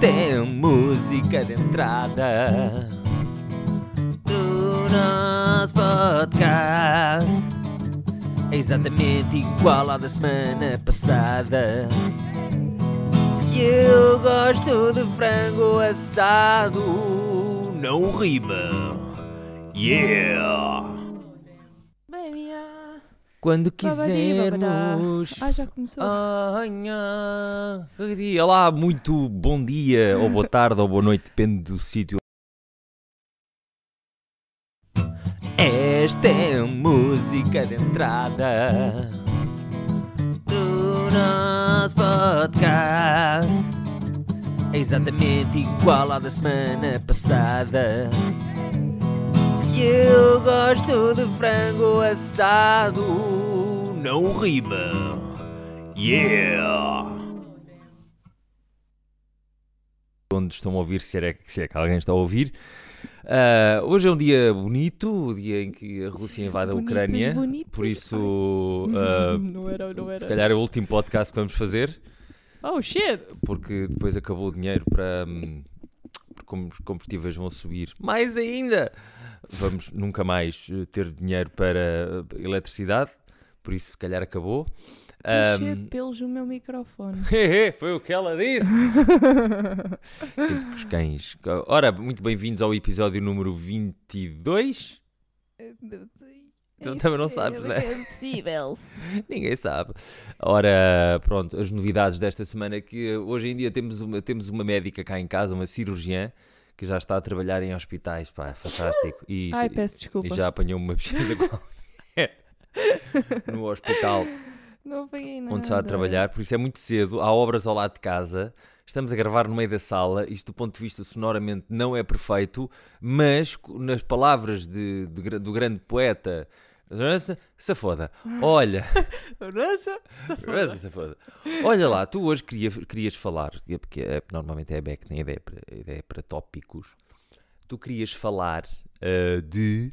É a música de entrada do nosso podcast. É exatamente igual à da semana passada. E eu gosto de frango assado, não rima. Yeah! Quando quisermos. Ah, já começou. Olá, muito bom dia, ou boa tarde, ou boa noite, depende do sítio. Esta é a música de entrada do nosso podcast. É exatamente igual à da semana passada. Eu gosto de frango assado, não rima. Yeah! Onde estão a ouvir, se é, se é que alguém está a ouvir. Ah, hoje é um dia bonito, o dia em que a Rússia invade a Bonitos, Ucrânia. bonitos. Por isso, ah, não era, não era. se calhar é o último podcast que vamos fazer, Oh shit! porque depois acabou o dinheiro para. porque como os combustíveis vão subir mais ainda, vamos nunca mais eh, ter dinheiro para eh, eletricidade, por isso se calhar acabou. Estou cheio Ahm, de pelos no meu microfone. Hehe, Foi o que ela disse. Sempre os cães. Ora, muito bem-vindos ao episódio número 22. Tu também não sabes, né? É impossível. Ninguém sabe. Ora, pronto, as novidades desta semana é que hoje em dia temos uma, temos uma médica cá em casa, uma cirurgiã, que já está a trabalhar em hospitais, pá, é fantástico. E, Ai, peço desculpa. e já apanhou uma pesquisa qualquer no hospital. Onde está a trabalhar, por isso é muito cedo, há obras ao lado de casa, estamos a gravar no meio da sala, isto do ponto de vista sonoramente não é perfeito, mas nas palavras de, de do grande poeta, se foda, olha, Nossa! se foda. olha lá, tu hoje queria- querias falar, é porque é- normalmente é a Beck, tem ideia para, ideia para tópicos, tu querias falar ah, de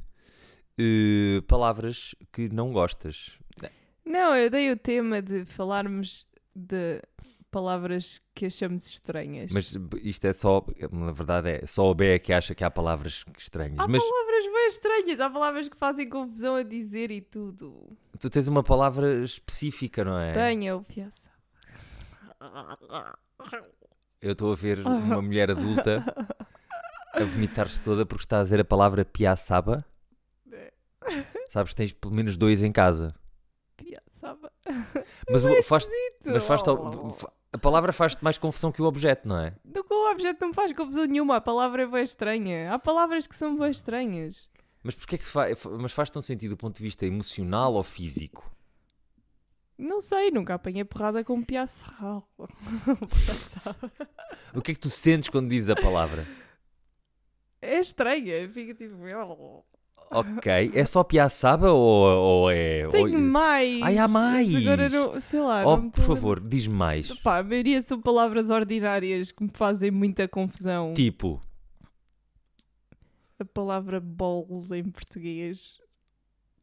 eh, palavras que não gostas. Não, eu dei o tema de falarmos de palavras que achamos estranhas. Mas isto é só, na verdade é só o B que acha que há palavras estranhas. Há Mas palavras bem estranhas, há palavras que fazem confusão a dizer e tudo. tu tens uma palavra específica, não é? Tenho, piaça. Eu estou a ver uma mulher adulta a vomitar-se toda porque está a dizer a palavra piaçaba. Sabes, tens pelo menos dois em casa. Piaçaba. Mas, faz, mas faz Oh. A palavra faz-te mais confusão que o objeto, não é? Do que o objeto não me faz confusão nenhuma, a palavra é bem estranha. Há palavras que são bem estranhas. Mas porquê que fa- mas faz tão sentido do ponto de vista emocional ou físico? Não sei, nunca apanhei porrada com piaçal. Piaçaba. O que é que tu sentes quando dizes a palavra? É estranha, fica tipo. Ok, é só piaçaba ou, ou é. Tenho ou- mais. Ai, há mais. Agora não, sei lá. Oh, por a- favor, diz mais. Pá, a maioria são palavras ordinárias que me fazem muita confusão. Tipo, A palavra balls em português.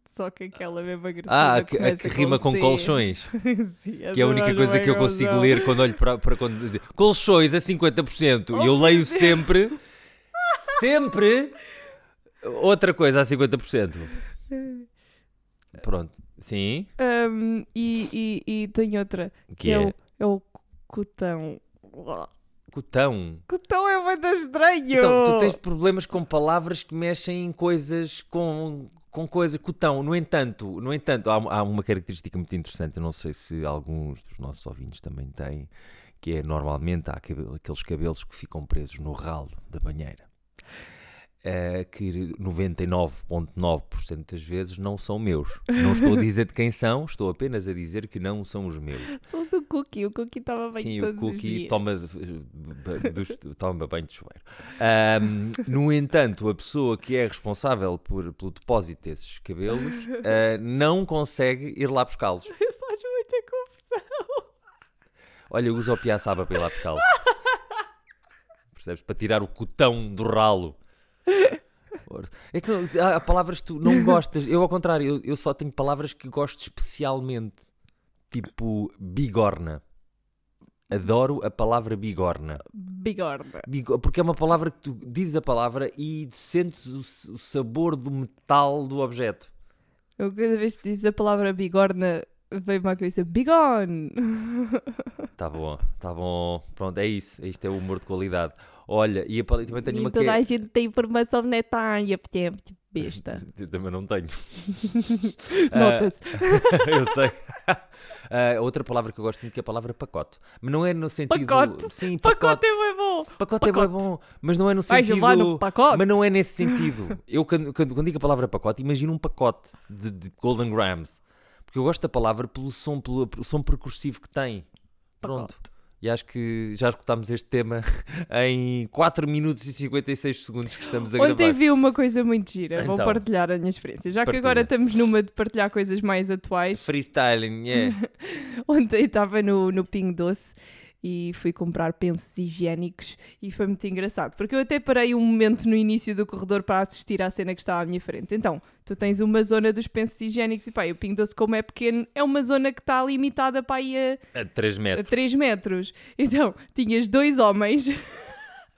Só que aquela mesma agressiva ah, a que, a que rima com C. colchões, Sim, que é a única coisa que eu consigo confusão. ler quando olho para, para quando. Colchões a 50%. e Oh, eu meu leio Deus. sempre, sempre outra coisa a 50%. Pronto, sim. Um, e, e, e tem outra, que, Que é, é o, é o cotão. cotão. Cotão é muito estranho! Então, tu tens problemas com palavras que mexem em coisas com, com coisas. Cotão, no entanto, no entanto há, há uma característica muito interessante, eu não sei se alguns dos nossos ouvintes também têm, que é normalmente há aqueles cabelos que ficam presos no ralo da banheira. Eh, que 99,9% das vezes não são meus. Não estou a dizer de quem são, estou apenas a dizer que não são os meus. Sou do Cookie, o Cookie estava bem Sim, todos o os cookie dias. toma, ba- dos- toma banho de chuveiro. Ahm, no entanto, a pessoa que é responsável por, pelo depósito desses cabelos ah, não consegue ir lá buscá-los. Faz muita confusão. Olha, usa o piaçaba para ir lá buscá-los. Percebes? Para tirar o cotão do ralo. É que não- há, palavras que tu não gostas. Eu, ao contrário, eu, eu só tenho palavras que gosto especialmente. Tipo, bigorna. Adoro a palavra bigorna. Bigorna. Bigo- Porque é uma palavra que tu dizes a palavra e sentes o, o sabor do metal do objeto. Eu cada vez que dizes a palavra bigorna, veio-me à cabeça bigone. Tá bom, tá bom. Pronto, é isso. Isto é o humor de qualidade. Olha, e a, pal- também tenho Nem uma que toda é... a gente tem informação netanha, porque besta. Eu também não tenho. Ah, Nota-se. eu sei. Ah, outra palavra que eu gosto muito que é a palavra pacote. Mas não é no sentido. Pacote. Sim, Pacote pacote. é bem bom. Pacote, é pacote. bom. Mas não é no sentido. levar no pacote. Mas não é nesse sentido. Eu, quando, quando, quando digo a palavra pacote, imagino um pacote de, de Golden Grams. Porque eu gosto da palavra pelo som, pelo, pelo som percursivo que tem. Pronto. Pacote. E acho que já escutámos este tema em 4 minutos e 56 segundos que estamos a Ontem gravar. vi uma coisa muito gira, vou Então. partilhar a minha experiência. Já que Partilha. agora estamos numa de partilhar coisas mais atuais, Freestyling, yeah. ontem estava no, no Pingo Doce e fui comprar pensos higiênicos e foi muito engraçado, porque eu até parei um momento no início do corredor para assistir à cena que estava à minha frente. Então, tu tens uma zona dos pensos higiênicos e pá, o Pingo Doce como é pequeno, é uma zona que está limitada para aí a, a 3 a metros. 3 metros. Então, tinhas dois homens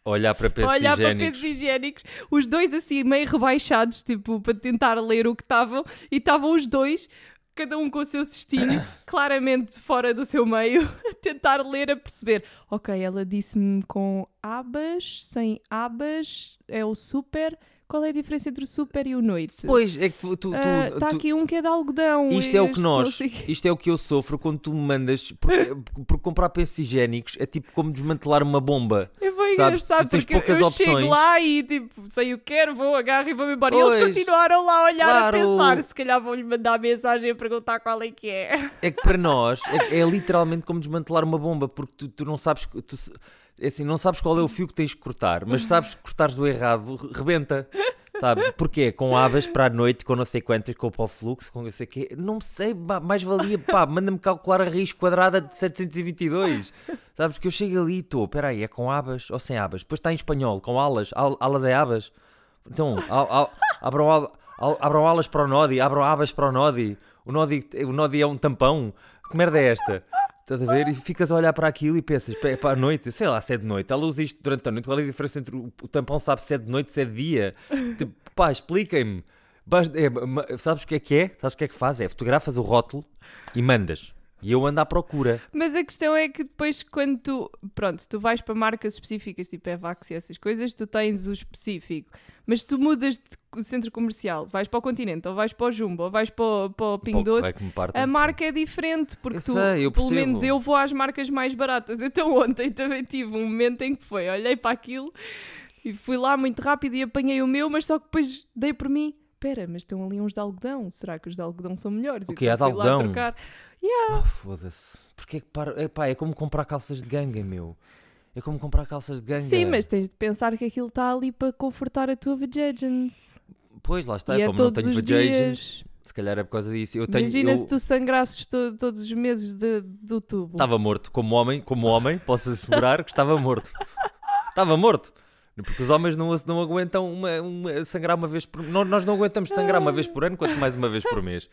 Olhar para pensos olhar para higiênicos. pensos higiênicos, os dois assim meio rebaixados, tipo, para tentar ler o que estavam, e estavam os dois, cada um com o seu cestinho, claramente fora do seu meio, a tentar ler, a perceber. Ok, ela disse-me com abas, sem abas, é o super. Qual é a diferença entre o super e o noite? Pois, é que tu. Está tu- aqui um que é de algodão. Isto é o que nós, isto é o que eu sofro quando tu me mandas, porque, porque comprar pensos higiênicos é tipo como desmantelar uma bomba. É bem Sabes, engraçado porque eu- opções. chego lá e tipo, sei o que quero, vou, agarro e vou-me embora. E Pois. eles continuaram lá a olhar Claro. a pensar. Se calhar vão-lhe mandar mensagem a perguntar qual é que é. É que para nós é, é literalmente como desmantelar uma bomba, porque tu, tu não sabes. Tu, é assim, não sabes qual é o fio que tens que cortar, mas sabes que cortares do errado, re- rebenta. Sabes? Porquê? Com abas para a noite, com não sei quantas, com o fluxo, com não sei o quê. Não sei, mais valia, pá, manda-me calcular a raiz quadrada de 722. Sabes? Que eu chego ali e estou, espera aí, é com abas ou sem abas? Depois está em espanhol, com alas, al, alas é abas. Então, al, al, abram, al- al- abram alas para o Nodi, abram abas para o Nodi. O Nodi, o Nodi é um tampão. Que merda é esta? Estás a ver? E ficas a olhar para aquilo e pensas, "Pá, é para a noite, sei lá, se é de noite. Ela usa isto durante a noite. Qual é a diferença entre o, o tampão sabe se é de noite, se é de dia? Tipo, pá, expliquem-me. É, sabes o que é que é? Sabes o que é que faz? É fotografas o rótulo e mandas. E eu ando à procura. Mas a questão é que depois, quando tu, pronto, tu vais para marcas específicas, tipo Evax e essas coisas, tu tens o específico. Mas se tu mudas de centro comercial, vais para o Continente, ou vais para o Jumbo, ou vais para o, para o Pingo Pô, Doce, que partem. a marca é diferente, porque Eu tu, sei, pelo menos eu vou às marcas mais baratas. Então ontem também tive um momento em que foi, olhei para aquilo e fui lá muito rápido e apanhei o meu, mas só que depois dei por mim. Espera, mas estão ali uns de algodão. Será que os de algodão são melhores? O quê? Então Há de algodão? Trocar. Ah, foda-se. Porquê que para... é, pá, é como comprar calças de ganga, meu. É como comprar calças de ganga. Sim, mas tens de pensar que aquilo está ali para confortar a tua vagins. Pois, lá está. e é como não todos tenho os vajations, dias. se calhar é por causa disso. Eu tenho... Imagina eu... se tu sangrasses to- todos os meses de- do tubo. Estava morto. Como homem, como homem, posso assegurar que estava morto. Estava morto. Porque os homens não, não aguentam uma, uma- sangrar uma vez por nós não aguentamos sangrar uma vez por ano, quanto mais uma vez por mês.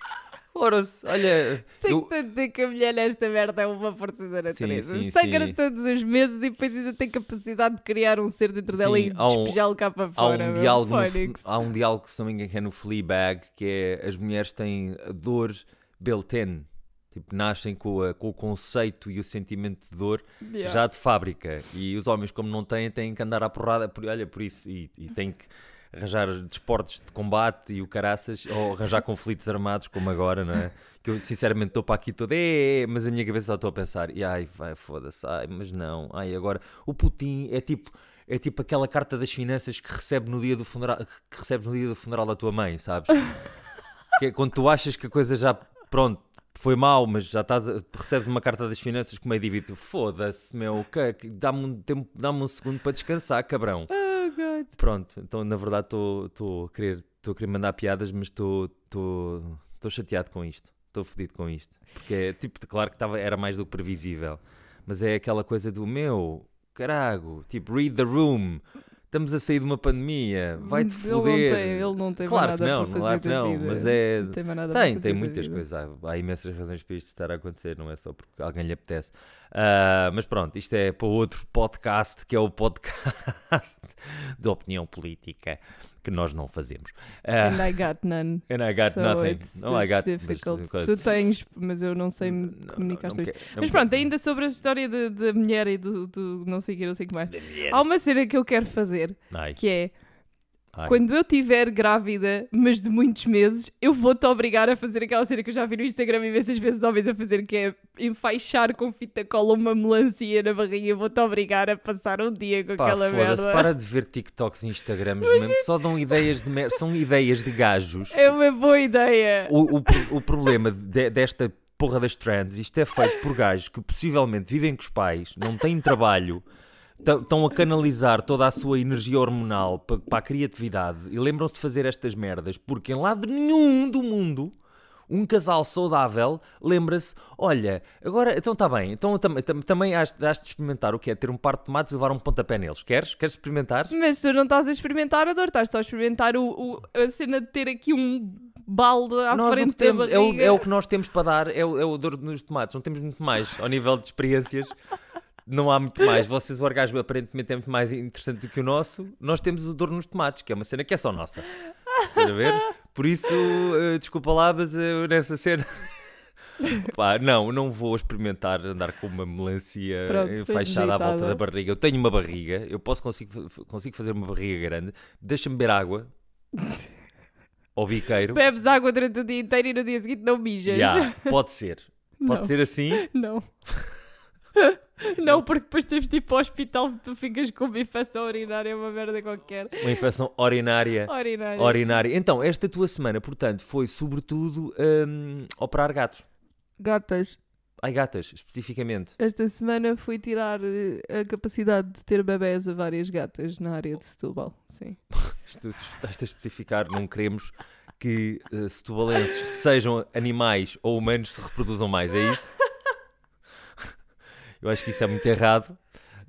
Ora, olha, Tenho eu, que dizer que a mulher nesta merda é uma força da natureza. sim, Sangra sim. todos os meses e depois ainda tem capacidade de criar um ser dentro dela Sim, e há um- despejá-lo cá para há fora. um meu. diálogo no, há um diálogo que se não me engano que é no Fleabag que é as mulheres têm dor built-in tipo nascem com, a- com o conceito e o sentimento de dor Yeah. já de fábrica e os homens como não têm têm que andar à porrada por, olha por isso e, e têm que arranjar desportos de combate e o caraças ou arranjar conflitos armados como agora não é que eu sinceramente estou para aqui todo "É, é", mas a minha cabeça só estou a pensar e ai vai foda-se ai mas não ai agora o Putin é tipo é tipo aquela carta das finanças que recebe no dia do funeral que recebes no dia do funeral da tua mãe sabes que é quando tu achas que a coisa já pronto foi mal, mas já estás a, recebes uma carta das finanças com meio dívida. Foda-se, meu, que- dá-me um, tempo- dá-me um segundo para descansar, cabrão. Pronto, então na verdade estou a querer estou a querer mandar piadas, mas estou chateado com isto. Estou fodido com isto. Porque é tipo, claro que tava, era mais do que previsível. Mas é aquela coisa do meu, carago, tipo, read the room. Estamos a sair de uma pandemia. Vai-te ele não foder. tem, ele não tem Claro nada não, para fazer claro não, vida. mas é- Não tem Tem, tem muitas coisas. Há, há imensas razões para isto estar a acontecer, não é só porque alguém lhe apetece. Ah, mas pronto, isto é para outro podcast, que é o podcast de opinião política, que nós não fazemos. Ah, And I got none. and I got so nothing. It's, I it's got- mas, difficult. coisa- Tu tens, mas eu não sei me Não, comunicar não sobre isso. não Mas pronto, ainda sobre a história da mulher e do, do não sei o que, não sei o que mais. Há uma cena que eu quero fazer, Ai, que é ai. quando eu estiver grávida, mas de muitos meses, eu vou-te obrigar a fazer aquela cena que eu já vi no Instagram imensas vezes homens a fazer, que é enfaixar com fita cola uma melancia na barriga. Vou-te obrigar a passar um dia com Pá, aquela merda. para de ver TikToks e Instagrams, mesmo, só dão ideias de mer... são ideias de gajos. É uma boa ideia. O, o, o problema de- desta porra das trends, isto é feito por gajos que possivelmente vivem com os pais, não têm trabalho, estão a canalizar toda a sua energia hormonal para, para a criatividade e lembram-se de fazer estas merdas porque em lado nenhum do mundo um casal saudável lembra-se, olha, agora, então está bem, então tam- tam- também has, has de experimentar o que é ter um par de tomates e levar um pontapé neles. Queres? Queres experimentar? Mas tu não estás a experimentar a dor, estás só a experimentar o, o- a cena de ter aqui um balde à Nós frente temos, da é, o, é o que nós temos para dar, é o, é o dor nos tomates. Não temos muito mais ao nível de experiências. Não há muito mais. Vocês, o orgasmo aparentemente é muito mais interessante do que o nosso. Nós temos o dor nos tomates, que é uma cena que é só nossa. Estás a ver? Por isso, eh, desculpa lá, mas eh, nessa cena. Pá, não, não vou experimentar andar com uma melancia Pronto, foi enfaixada à volta da barriga. Eu tenho uma barriga, eu posso consigo, consigo fazer uma barriga grande. Deixa-me beber água ao biqueiro. Bebes água durante o dia inteiro e no dia seguinte não mijas. Ya, pode ser. Pode Não. ser assim. Não. Não, porque depois temos de ir para o hospital tu ficas com uma infecção urinária, uma merda qualquer. Uma infecção urinária. Urinária. Urinária. Então, esta tua semana, portanto, foi sobretudo hum, operar gatos. Gatas, Ai, gatas, especificamente. esta semana fui tirar eh, a capacidade de ter bebés a várias gatas na área de Setúbal. Sim. Isto- Tu estás a especificar, não queremos que uh, setubalenses sejam animais ou humanos se reproduzam mais, é isso? Eu acho que isso é muito errado.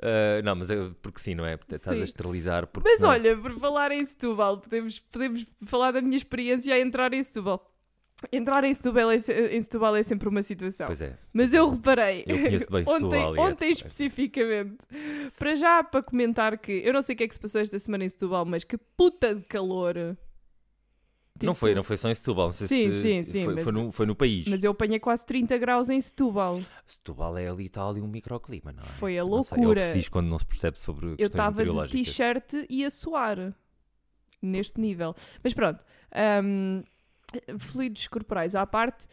Uh, não, mas é porque sim, não é? Estás Sim. a esterilizar. Porque Mas olha, por falar em Setúbal, podemos, podemos falar da minha experiência a entrar em Setúbal. Entrar em Setúbal é, em Setúbal é sempre uma situação. Pois é. Mas eu reparei, Eu bem ontem, Setúbal e é- ontem especificamente, para já para comentar que eu não sei o que é que se passou esta semana em Setúbal, mas que puta de calor. Não Tipo, foi, não foi só em Setúbal. não sei Sim, se- sim, sim, Foi, mas- foi no, foi no país. Mas eu apanhei quase 30 graus em Setúbal. Setúbal é ali, está ali um microclima, não é? Foi a Não sei, é o que loucura. se diz quando não se percebe sobre Eu estava de t-shirt e a suar. Neste nível. Mas pronto. hum, fluidos corporais à parte,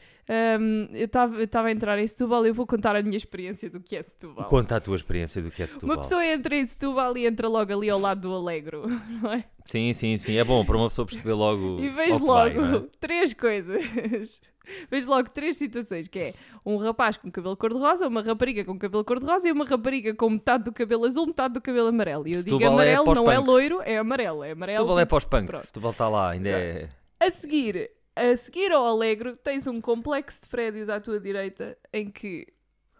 hum, eu estava a entrar em Setúbal e eu vou contar a minha experiência do que é Setúbal. Conta a tua experiência do que é Setúbal. Uma pessoa entra em Setúbal e entra logo ali ao lado do Alegro, não é? Sim, sim, sim. É bom para uma pessoa perceber logo. E vejo que logo vai, é? três coisas. vejo logo três situações, que é um rapaz com cabelo cor-de-rosa, uma rapariga com cabelo cor-de-rosa e uma rapariga com metade do cabelo azul, metade do cabelo amarelo. E eu digo Setúbal é amarelo, não é pós-punk. loiro, é amarelo. É amarelo. Setúbal é tipo- pós-punk. Pronto. Setúbal está lá, ainda é. A seguir, a seguir ao Alegro, tens um complexo de prédios à tua direita em que.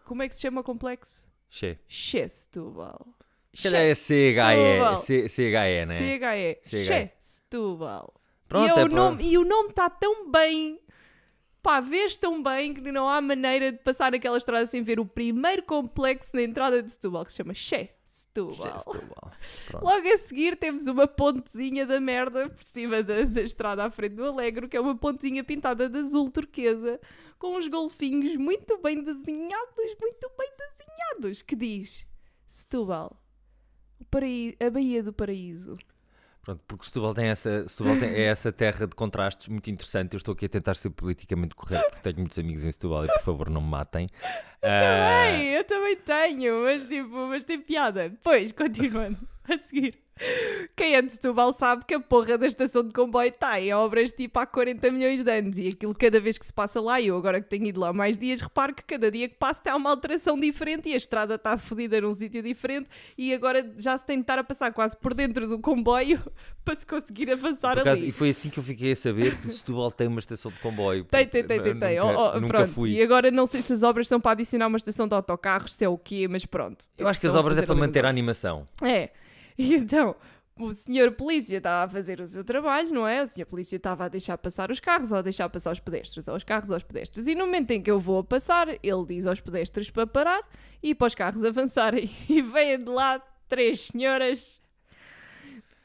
Como é que se chama o complexo? Che. Che Setúbal. Se calhar é. CHE, CHE, né? CHE. CHE. Che Setúbal. Pronto, e, é o para- nome, e o nome está tão bem. Pá, vês tão bem que não há maneira de passar aquela estrada sem ver o primeiro complexo na entrada de Setúbal, que se chama Che Setúbal. Setúbal. Logo a seguir temos uma pontezinha da merda por cima da, da estrada à frente do Alegro, que é uma pontezinha pintada de azul turquesa, com uns golfinhos muito bem desenhados, muito bem desenhados, que diz Setúbal, paraí- a Baía do Paraíso. Pronto, porque Setúbal, tem essa, Setúbal tem, é essa terra de contrastes muito interessante. Eu estou aqui a tentar ser politicamente correto porque tenho muitos amigos em Setúbal e por favor não me matem. Ah, Também, eu também tenho, mas tipo, mas tem piada. Depois, continuando, a seguir. Quem é de Setúbal sabe que a porra da estação de comboio está em obras tipo há 40 milhões de anos e aquilo cada vez que se passa lá, eu agora que tenho ido lá mais dias, reparo que cada dia que passa tem uma alteração diferente e a estrada está fodida num sítio diferente e agora já se tem de estar a passar quase por dentro do comboio para se conseguir avançar acaso, ali. e foi assim que eu fiquei a saber que Setúbal tem uma estação de comboio. Tem, tem, tem, tem, tem. Nunca, Oh, oh, nunca pronto. fui. E agora não sei se as obras são para adicionar uma estação de autocarros, se é o quê, mas pronto. Eu acho que as obras é para manter a animação. É. E então, o senhor polícia estava a fazer o seu trabalho, não é? O senhor polícia estava a deixar passar os carros ou a deixar passar os pedestres, ou os carros aos pedestres. E no momento em que eu vou a passar, ele diz aos pedestres para parar e para os carros avançarem. E vêm de lá três senhoras,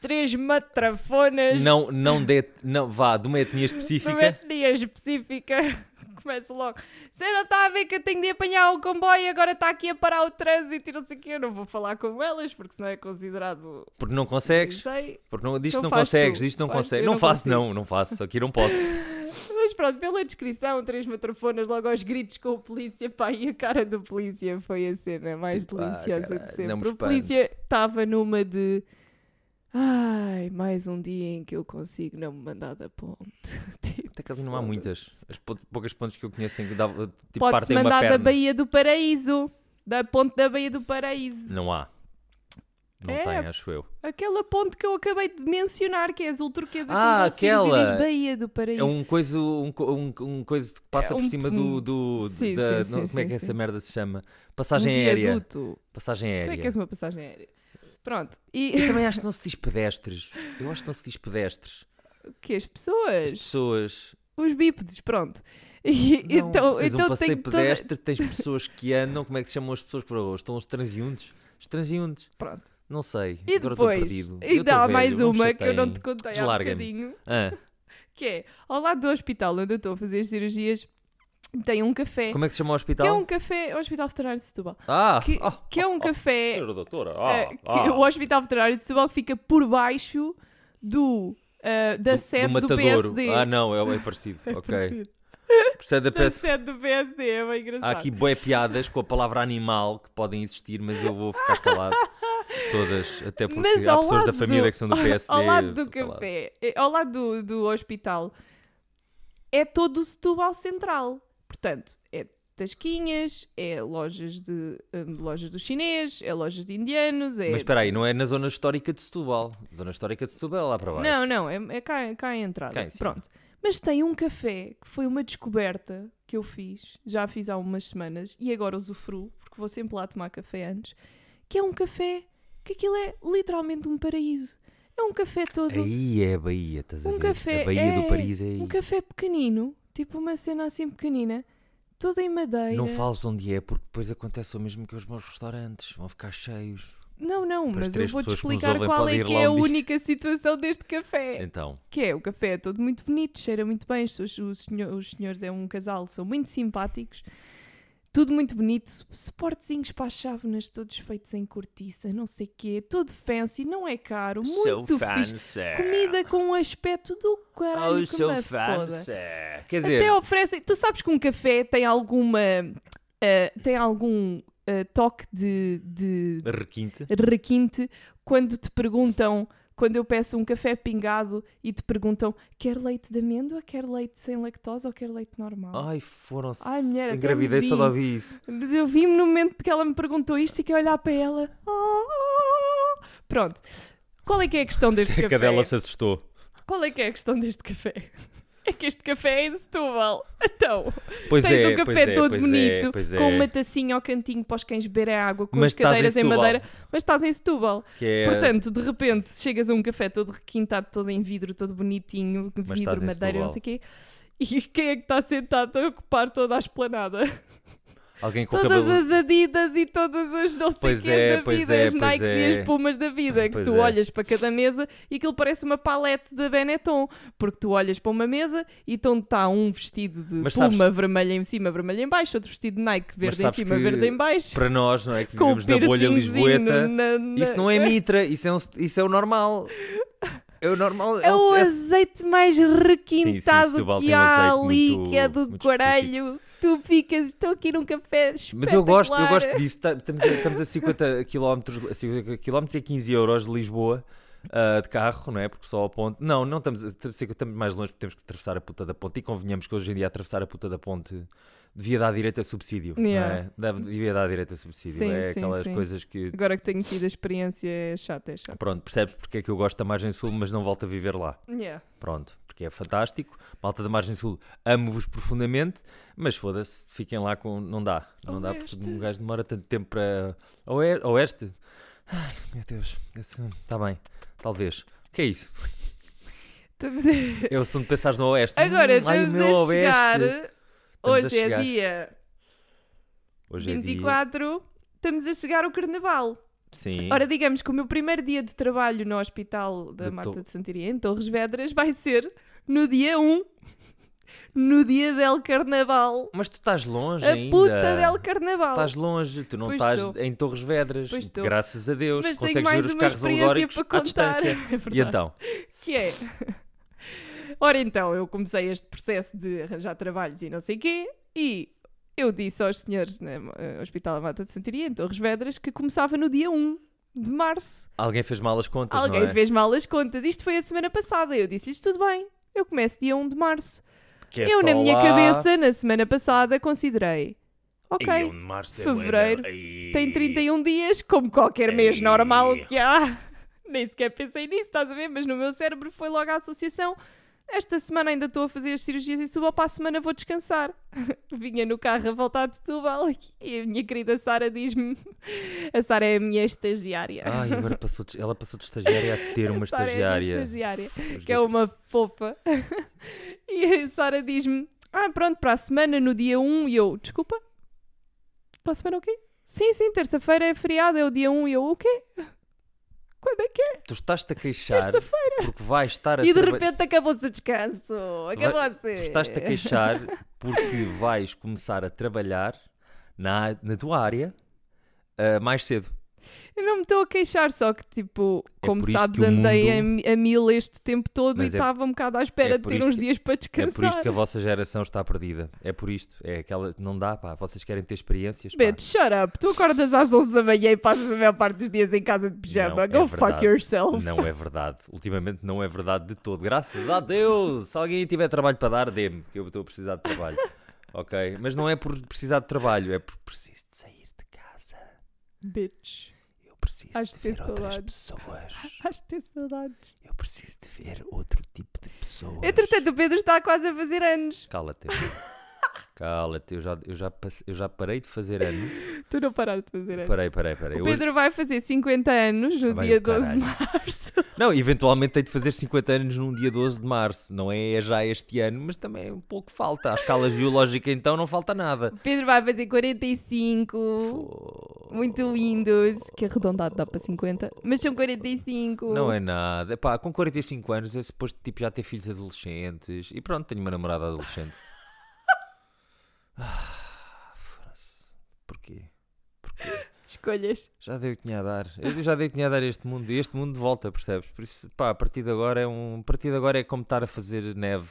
três matrafonas, Não, não, de, não vá de uma etnia específica. etnia específica. Começo logo. Você não está a ver que eu tenho de apanhar o comboio e agora está aqui a parar o trânsito e não sei o quê. Eu não vou falar com elas porque senão é considerado. Porque não consegues. Não sei. Porque não, diz que não faz consegues, diz que não consegues. Não, não faço, consigo. não, não faço. Aqui não posso. Mas pronto, pela descrição, três matrafonas logo aos gritos com o polícia, pá, e a cara do polícia foi a cena mais Tipo, ah, deliciosa caralho, de sempre. não o polícia estava numa de. Ai, mais um dia em que eu consigo não me mandar da ponte. Tipo, Até que ali não há muitas. As pou- poucas pontes que eu conheço em que dava, tipo, Pode-se partem uma mandar da perna. Baía do Paraíso. Da ponte da Baía do Paraíso. Não há. Não É, tem, acho eu. Aquela ponte que eu acabei de mencionar, que é azul turquesa com Ah, golfinhos e aquela! diz Baía do Paraíso. É um coisa, um, co- um, um coisa que passa É por um- cima do. do Sim, da, sim, não, sim, como é que sim, essa sim. merda se chama? um Passagem aérea. viaduto. Passagem Tu é aérea. que és uma passagem aérea. Pronto. E Eu também acho que não se diz pedestres. Eu acho que não se diz pedestres. o que as pessoas? As pessoas. Os bípedes, pronto. E, Não, então, tens então um passeio tem toda... pedestre, tens pessoas que andam. Como é que se chamam as pessoas que foram? Estão os transeuntes? Os transeuntes. Pronto. Não sei. E Agora estou depois, perdido. Eu e estou dá mais uma que eu não te contei há um bocadinho, Ah, que é, ao lado do hospital onde eu estou a fazer as cirurgias, tem um café, como é que se chama o que hospital? é um café, o Hospital Veterinário de Setúbal, Ah, que, ah, que é um ah, café, senhora doutora. Ah, que ah. o Hospital Veterinário de Setúbal que fica por baixo do, eh, da Do- sede do, Matadouro. PSD. Ah, não, é, é parecido. É ok. parecido. Precede Da parece- sede do PSD, é bem Há engraçado. aqui boé piadas com a palavra animal que podem existir, mas eu vou ficar calado. Todas, até porque Mas há pessoas da família do- que são do PSD. ao lado do calado. café, eh, ao lado do, do hospital, é todo o Setúbal Central. Portanto, é tasquinhas, é lojas de hum, lojas do chinês, é lojas de indianos, é... Mas espera aí, não é na zona histórica de Setúbal. Zona histórica de Setúbal é lá para baixo. Não, não, é, é cá, cá a entrada. Cá em. Pronto. Mas tem um café que foi uma descoberta que eu fiz, já fiz há umas semanas e agora usufruo, porque vou sempre lá tomar café antes, que é um café que aquilo é literalmente um paraíso. É um café todo Aí é a Bahia, estás a Um ver? café a Bahia é do Paris é aí. Um café pequenino, tipo uma cena assim pequenina, toda em madeira. Não fales onde é, porque depois acontece o mesmo que os meus restaurantes. Vão ficar cheios. Não, não, Para as mas eu vou-te explicar ouvem qual é que é a única situação deste café. Então, Que é, o café é todo muito bonito, cheira muito bem, os, os, senhor- os senhores é um casal, são muito simpáticos, tudo muito bonito, suportezinhos para as chávenas, todos feitos em cortiça, não sei quê, todo fancy, não é caro, muito fixe. Comida com um aspecto do caralho Oh, que so me fancy. foda. Quer Até dizer, oferecem. Tu sabes que um café tem alguma. eh, tem algum eh, toque de, de requinte. requinte quando te perguntam. Quando eu peço um café pingado e te perguntam quer leite de amêndoa, quer leite sem lactose ou quer leite normal? Ai, foram-se. Ai, mulher, Engravidei só de ouvir isso. Eu vi-me no momento que ela me perguntou isto e fiquei a olhar para ela. Ah! Pronto. Qual é que é a questão deste A café? cadela se assustou. Qual é que é a questão deste café? É que este café é em Setúbal. Então, Pois tens é, um pois café é, todo é, bonito, é. com uma tacinha ao cantinho para os cães beberem água, com Mas as em cadeiras em, Setúbal. madeira, mas estás em Setúbal. É... Portanto, de repente, chegas a um café todo requintado, todo em vidro, todo bonitinho, vidro, em madeira, não sei o quê. E quem é que está sentado a ocupar toda a esplanada? Alguém com Todas cabelo... as Adidas e todas as não sei Pois quês é, da vida, é, as Nikes e é. as Pumas da vida, que Pois tu é. olhas para cada mesa e aquilo parece uma palete da Benetton, porque tu olhas para uma mesa e então está um vestido de Mas Puma sabes- vermelho em cima, vermelho em baixo, outro vestido de Nike verde em cima, que verde em baixo. Para nós, não é? Que vivemos na bolha lisboeta, na- na- isso não é mitra, isso é, um- isso é o normal. É o normal. É o é- azeite mais requintado Setúbal que tem um há ali, muito- que é do muito caralho. Tu ficas, estou aqui num café Mas eu gosto, eu gosto disso. Estamos a, estamos a 50 km, a 50 km e a 15 euros de Lisboa ah, de carro, não é? Porque só a ponte. Não, não estamos, estamos, mais longe porque temos que atravessar a puta da ponte. E convenhamos que hoje em dia atravessar a puta da ponte devia dar direito a subsídio. Yeah. Não é? Devia dar direito a subsídio. Sim, é sim, aquelas sim. coisas que. Agora que tenho tido a experiência, é chato, é chato. Pronto, percebes porque é que eu gosto da margem sul, mas não volto a viver lá. Yeah. Pronto, porque é fantástico. Malta da Margem Sul, amo-vos profundamente, mas foda-se, fiquem lá com. Não dá. Não dá porque um gajo demora tanto tempo para. Oe- Oeste? Meu Deus, está bem, talvez. O que é isso? Estamos a... É o assunto de pensares no Oeste. Agora Hum, ai, estamos meu a chegar. Oeste. a Hoje é chegar. dia Hoje é dia. 24. Estamos a chegar ao Carnaval. Sim. Ora, digamos que o meu primeiro dia de trabalho no Hospital da De Mata to- de Santiria, em Torres Vedras, vai ser no dia 1. No dia del Carnaval. Mas tu estás longe A ainda. puta del Carnaval. Estás longe, tu não Pois estás estou. em Torres Vedras. Pois estou. Graças a Deus. Mas tenho consegues mais ver os uma carros experiência alegóricos para contar. É. E então? que é. Ora então, eu comecei este processo de arranjar trabalhos e não sei quê, e eu disse aos senhores no eh, Hospital da Mata de Santiria, em Torres Vedras, que começava no dia 1 de março. Alguém fez mal as contas, Alguém não é? fez mal as contas. Isto foi a semana passada. Eu disse-lhes tudo bem. Eu começo dia 1 de março. É eu, na minha lá- cabeça, na semana passada, considerei. Ok, Ei, é fevereiro bué, ei. tem 31 dias, como qualquer mês normal que há. Nem sequer pensei nisso, estás a ver? Mas no meu cérebro foi logo a associação. Esta semana ainda estou a fazer as cirurgias e subo para a semana vou descansar. Vinha no carro a voltar de Setúbal e a minha querida Sara diz-me... A Sara é a minha estagiária. Ai, agora passou de- ela passou de estagiária a ter uma A Sara é a estagiária. estagiária. que é uma fofa. e a Sara diz-me: Ah, pronto, para a semana, no dia 1, e eu, desculpa? Para a semana o quê? Sim, sim, terça-feira é feriado, é o dia 1, e eu, o quê? Quando é que é? Tu estás-te a queixar porque vais estar a E de traba- repente acabou-se o descanso. Acabou-se. Tu estás-te a queixar porque vais começar a trabalhar na, na tua área ah, mais cedo. Eu não me estou a queixar, só que, tipo, É como sabes, andei a, mundo- mi- a mil este tempo todo Mas e é- estava um bocado à espera é de ter isto uns dias para É descansar. por isto que a vossa geração está perdida. É por isto. É aquela. Não dá, pá. Vocês querem ter experiências. Pá. Bitch, shut up. Tu acordas às 11 da manhã e passas a maior parte dos dias em casa de pijama. Não, é Go fuck yourself. Não é verdade. Ultimamente não é verdade de todo. Graças a Deus! Se alguém tiver trabalho para dar, dê-me, que eu estou a precisar de trabalho. ok? Mas não é por precisar de trabalho, é por preciso de sair de casa. Bitch. Preciso Has de ver outras saudades. pessoas. Has de ter saudades. Eu preciso de ver outro tipo de pessoas. Entretanto, o Pedro está quase a fazer anos. Cala-te. Cala-te. Eu já, eu, já passe- eu já parei de fazer anos. Tu não paraste de fazer anos. Parei, parei, parei. O Hoje- Pedro vai fazer 50 anos no Vai dia o 12 de março. Não, eventualmente tenho de fazer 50 anos num dia 12 de março. Não é já este ano, mas também é um pouco falta. À escala geológica, então, não falta nada. O Pedro vai fazer 45. Pô, Muito Windows. Que arredondado dá para 50. Mas são 45. Não é nada. Epá, com 45 anos é suposto tipo, já ter filhos adolescentes. E pronto, tenho uma namorada adolescente. Ah, foda-se. Porquê? Escolhas. Já dei o que tinha a dar. Eu já dei o que tinha a dar este mundo. E este mundo volta, percebes? Por isso, pá, a partir de agora é um. A partir de agora é como estar a fazer neve.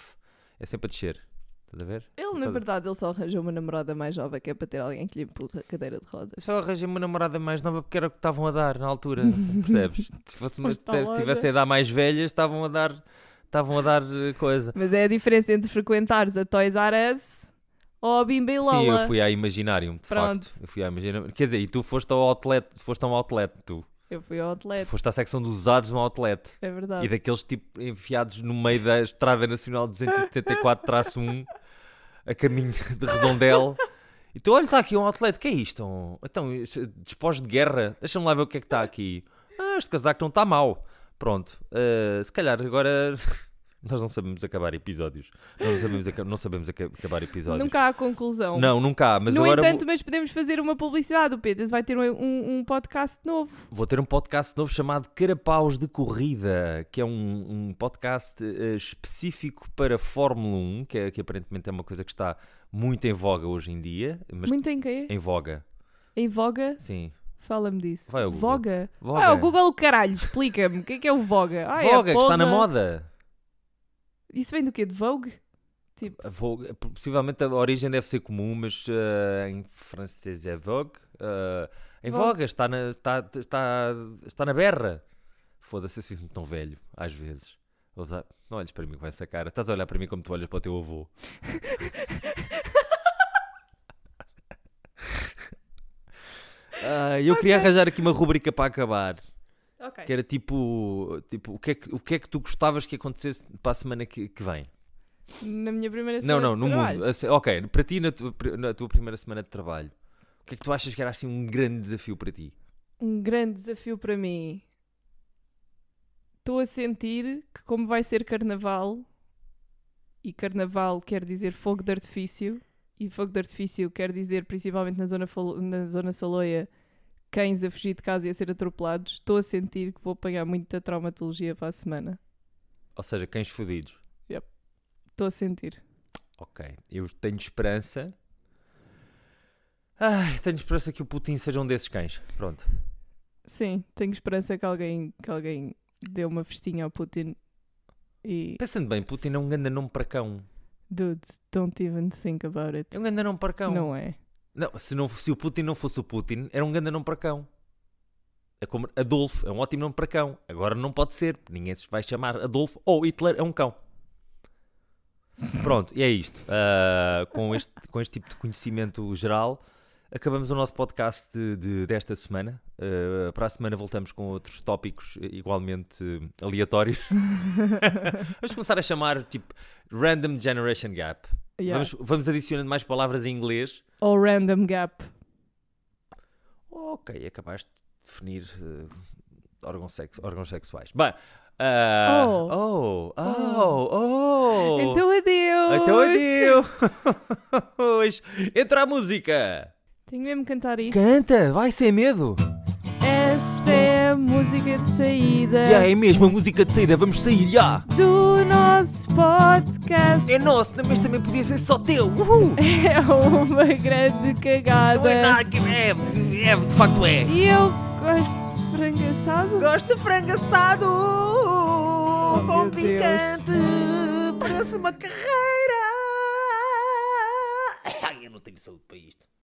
É sempre a descer. Estás a ver? Ele, na Toda- verdade, ele só arranjou uma namorada mais jovem que é para ter alguém que lhe empurra a cadeira de rodas. Só arranjei uma namorada mais nova porque era o que estavam a dar na altura. Percebes? Se, fosse uma, se loja. tivessem a dar mais velhas, estavam a dar. Estavam a dar eh, coisa. Mas é a diferença entre frequentares a Toys R Us ou a Bimba e Lola. Sim, eu fui à Imaginarium, de Pronto. facto. Eu fui à Imaginarium. Quer dizer, e tu foste ao outlet, foste a um outlet, tu. Eu fui ao outlet, Foste à secção dos usados no outlet. é verdade. E daqueles tipo enfiados no meio da Estrada Nacional 274-1, a caminho de Redondel. E tu, olha, está aqui um outlet, que é isto? Um- Então, despojos de guerra, deixa-me lá ver o que é que está aqui. Ah, este casaco não está mau. Pronto, ah, se calhar agora nós não sabemos acabar episódios. Nós não sabemos, aca- não sabemos aca- acabar episódios. Nunca há conclusão. Não, nunca há, mas no agora vou- entanto, mas podemos fazer uma publicidade. O Pedro vai ter um, um- um podcast novo. Vou ter um podcast novo chamado Carapaus de Corrida, que é um, um podcast eh, específico para Fórmula 1, que, é- que aparentemente é uma coisa que está muito em voga hoje em dia. Muito em quê? em voga, Em voga? sim. Fala-me disso. Vai ao. Voga? Voga, Ah, o Google, caralho, explica-me. O que é que é o Voga? É voga que está na moda. Isso vem do quê? De Vogue? A Vogue- possivelmente a origem deve ser comum, mas eh, em francês é Vogue. Eh, em Vogue. está na, está, está, está na berra. Foda-se, eu sinto-me tão velho, às vezes. Não olhes para mim com essa cara. Estás a olhar para mim como tu olhas para o teu avô. Ah, eu queria arranjar aqui uma rubrica para acabar. Ok. Que era tipo, tipo o, que é que, o que é que tu gostavas que acontecesse para a semana que, que vem? Na minha primeira Não, semana não, de no trabalho. mundo. Ok, para ti, na tua, na tua primeira semana de trabalho, o que é que tu achas que era assim um grande desafio para ti? Um grande desafio para mim. Estou a sentir que, como vai ser carnaval, e carnaval quer dizer fogo de artifício, e fogo de artifício quer dizer, principalmente na zona, na zona Saloia, cães a fugir de casa e a ser atropelados, estou a sentir que vou apanhar muita traumatologia para a semana. Ou seja, cães fodidos. Estou a sentir. Ok. Eu tenho esperança. Ai, tenho esperança que o Putin seja um desses cães. Pronto. Sim, tenho esperança que alguém, que alguém dê uma festinha ao Putin e. Pensando bem, Putin é um grande nome para cão. Dude, don't even think about it. É um grande nome para cão. Não é. Não, se, não, se o Putin não fosse o Putin, era um grande nome para cão. É como Adolfo, é um ótimo nome para cão. Agora não pode ser, ninguém se vai chamar Adolfo ou Hitler é um cão. Pronto, e é isto. Ah, com, este, com este tipo de conhecimento geral, acabamos o nosso podcast de, de- desta semana. Ah, para a semana voltamos com outros tópicos igualmente aleatórios. Vamos começar a chamar tipo Random Generation Gap. Yeah. Vamos, vamos adicionando mais palavras em inglês. Ou random gap. Ok, acabaste de definir eh, órgãos, sex- órgãos sexuais. Bem, ah, Oh. oh, oh, oh, Então adeus! Então adeus! Entra a música! Tenho mesmo que cantar isto. Canta, vai sem medo! Esta é a música de saída Já é mesmo a música de saída, vamos sair, já! do É nosso, mas também podia ser só teu! Uhul. É uma grande cagada. Não é nada que é, é, de facto é! E eu gosto de frango assado. Gosto de frango assado Oh, com meu Deus. picante, parece uma carreira. Ai, eu não tenho saúde para isto.